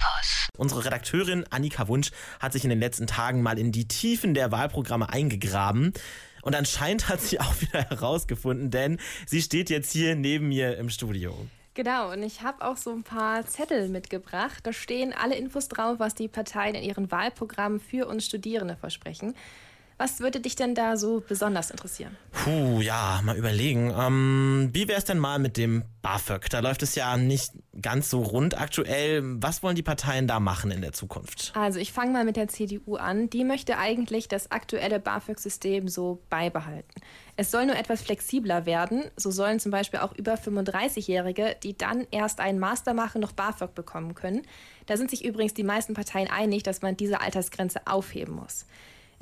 Kompass. Unsere Redakteurin Annika Wunsch hat sich in den letzten Tagen mal in die Tiefen der Wahlprogramme eingegraben. Und anscheinend hat sie auch wieder herausgefunden, denn sie steht jetzt hier neben mir im Studio. Genau, und ich habe auch so ein paar Zettel mitgebracht. Da stehen alle Infos drauf, was die Parteien in ihren Wahlprogrammen für uns Studierende versprechen. Was würde dich denn da so besonders interessieren? Puh, ja, mal überlegen. Ähm, wie wäre es denn mal mit dem BAföG? Da läuft es ja nicht ganz so rund aktuell. Was wollen die Parteien da machen in der Zukunft? Also ich fange mal mit der CDU an. Die möchte eigentlich das aktuelle BAföG-System so beibehalten. Es soll nur etwas flexibler werden. So sollen zum Beispiel auch über 35-Jährige, die dann erst einen Master machen, noch BAföG bekommen können. Da sind sich übrigens die meisten Parteien einig, dass man diese Altersgrenze aufheben muss.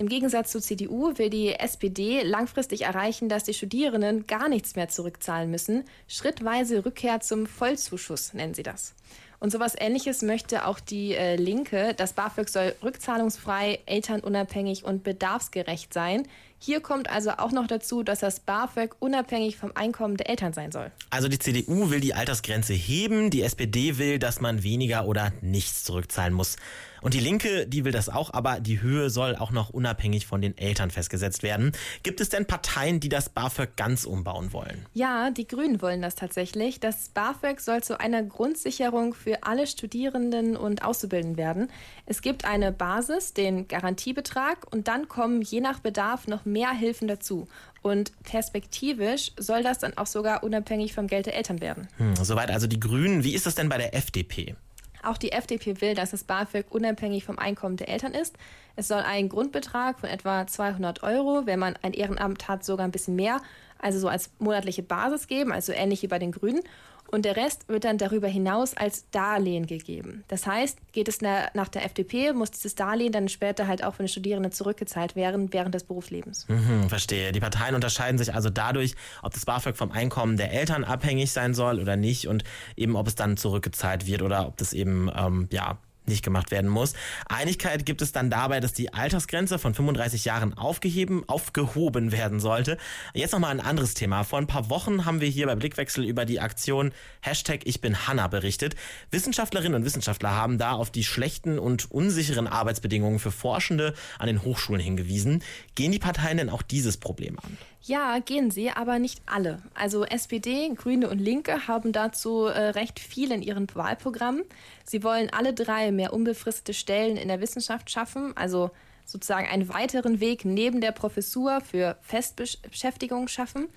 Im Gegensatz zur CDU will die SPD langfristig erreichen, dass die Studierenden gar nichts mehr zurückzahlen müssen. Schrittweise Rückkehr zum Vollzuschuss nennen sie das. Und sowas ähnliches möchte auch die äh, Linke. Das BAföG soll rückzahlungsfrei, elternunabhängig und bedarfsgerecht sein. Hier kommt also auch noch dazu, dass das BAföG unabhängig vom Einkommen der Eltern sein soll. Also die CDU will die Altersgrenze heben, die SPD will, dass man weniger oder nichts zurückzahlen muss. Und die Linke, die will das auch, aber die Höhe soll auch noch unabhängig von den Eltern festgesetzt werden. Gibt es denn Parteien, die das BAföG ganz umbauen wollen? Ja, die Grünen wollen das tatsächlich. Das BAföG soll zu einer Grundsicherung für alle Studierenden und Auszubildenden werden. Es gibt eine Basis, den Garantiebetrag und dann kommen je nach Bedarf noch mehr Hilfen dazu. Und perspektivisch soll das dann auch sogar unabhängig vom Geld der Eltern werden. Hm, soweit also die Grünen. Wie ist das denn bei der FDP? Auch die FDP will, dass das BAföG unabhängig vom Einkommen der Eltern ist. Es soll einen Grundbetrag von etwa 200 Euro, wenn man ein Ehrenamt hat, sogar ein bisschen mehr, also so als monatliche Basis geben, also ähnlich wie bei den Grünen und der Rest wird dann darüber hinaus als Darlehen gegeben. Das heißt, geht es nach der FDP, muss dieses Darlehen dann später halt auch von den Studierenden zurückgezahlt werden während des Berufslebens. Mhm, verstehe. Die Parteien unterscheiden sich also dadurch, ob das BAföG vom Einkommen der Eltern abhängig sein soll oder nicht und eben ob es dann zurückgezahlt wird oder ob das eben ähm, ja nicht gemacht werden muss. Einigkeit gibt es dann dabei, dass die Altersgrenze von 35 Jahren aufgeheben, aufgehoben werden sollte. Jetzt nochmal ein anderes Thema. Vor ein paar Wochen haben wir hier bei Blickwechsel über die Aktion Hashtag Ich bin Hanna berichtet. Wissenschaftlerinnen und Wissenschaftler haben da auf die schlechten und unsicheren Arbeitsbedingungen für Forschende an den Hochschulen hingewiesen. Gehen die Parteien denn auch dieses Problem an? Ja, gehen sie, aber nicht alle. Also SPD, Grüne und Linke haben dazu äh, recht viel in ihren Wahlprogrammen. Sie wollen alle drei mehr unbefristete Stellen in der Wissenschaft schaffen, also sozusagen einen weiteren Weg neben der Professur für Festbeschäftigung schaffen.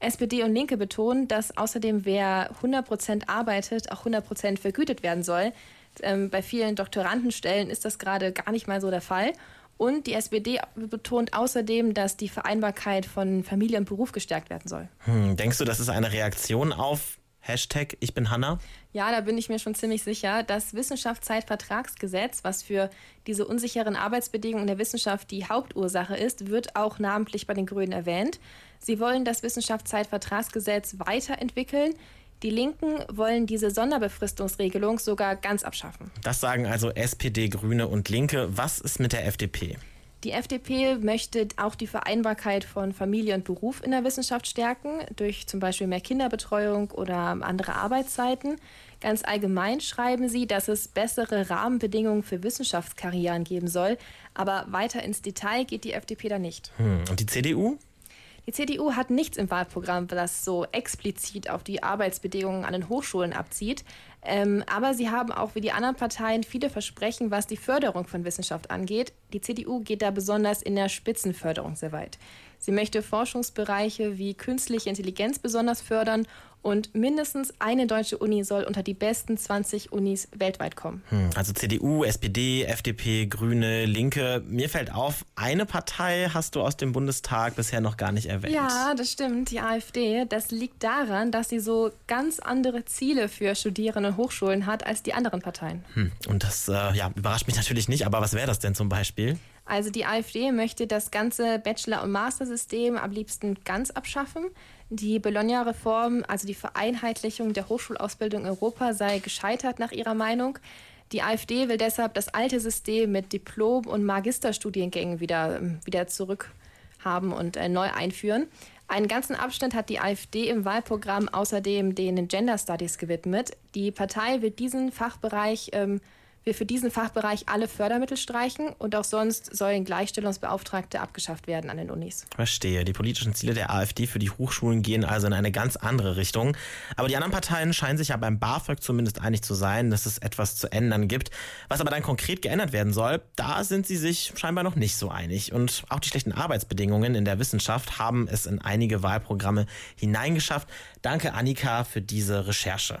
SPD und Linke betonen, dass außerdem wer 100 Prozent arbeitet, auch 100 Prozent vergütet werden soll. Ähm, bei vielen Doktorandenstellen ist das gerade gar nicht mal so der Fall. Und die SPD betont außerdem, dass die Vereinbarkeit von Familie und Beruf gestärkt werden soll. Hm, denkst du, das ist eine Reaktion auf Hashtag Ich bin Hanna? Ja, da bin ich mir schon ziemlich sicher. Das Wissenschaftszeitvertragsgesetz, was für diese unsicheren Arbeitsbedingungen in der Wissenschaft die Hauptursache ist, wird auch namentlich bei den Grünen erwähnt. Sie wollen das Wissenschaftszeitvertragsgesetz weiterentwickeln. Die Linken wollen diese Sonderbefristungsregelung sogar ganz abschaffen. Das sagen also SPD, Grüne und Linke. Was ist mit der FDP? Die FDP möchte auch die Vereinbarkeit von Familie und Beruf in der Wissenschaft stärken, durch zum Beispiel mehr Kinderbetreuung oder andere Arbeitszeiten. Ganz allgemein schreiben sie, dass es bessere Rahmenbedingungen für Wissenschaftskarrieren geben soll. Aber weiter ins Detail geht die FDP da nicht. Hm. Und die CDU? Die CDU hat nichts im Wahlprogramm, das so explizit auf die Arbeitsbedingungen an den Hochschulen abzieht. Ähm, aber sie haben auch wie die anderen Parteien viele Versprechen, was die Förderung von Wissenschaft angeht. Die CDU geht da besonders in der Spitzenförderung sehr weit. Sie möchte Forschungsbereiche wie künstliche Intelligenz besonders fördern und mindestens eine deutsche Uni soll unter die besten 20 Unis weltweit kommen. Hm, also CDU, SPD, FDP, Grüne, Linke. Mir fällt auf, eine Partei hast du aus dem Bundestag bisher noch gar nicht erwähnt. Ja, das stimmt, die AfD. Das liegt daran, dass sie so ganz andere Ziele für Studierende und Hochschulen hat als die anderen Parteien. Hm, und das äh, ja, überrascht mich natürlich nicht, aber was wäre das denn zum Beispiel? Also die AfD möchte das ganze Bachelor- und Mastersystem am liebsten ganz abschaffen. Die Bologna-Reform, also die Vereinheitlichung der Hochschulausbildung in Europa, sei gescheitert nach ihrer Meinung. Die AfD will deshalb das alte System mit Diplom- und Magisterstudiengängen wieder, wieder zurückhaben und äh, neu einführen. Einen ganzen Abschnitt hat die AfD im Wahlprogramm außerdem den Gender Studies gewidmet. Die Partei wird diesen Fachbereich ähm, wir für diesen Fachbereich alle Fördermittel streichen und auch sonst sollen Gleichstellungsbeauftragte abgeschafft werden an den Unis. Verstehe. Die politischen Ziele der AfD für die Hochschulen gehen also in eine ganz andere Richtung. Aber die anderen Parteien scheinen sich ja beim BAföG zumindest einig zu sein, dass es etwas zu ändern gibt. Was aber dann konkret geändert werden soll, da sind sie sich scheinbar noch nicht so einig. Und auch die schlechten Arbeitsbedingungen in der Wissenschaft haben es in einige Wahlprogramme hineingeschafft. Danke, Annika, für diese Recherche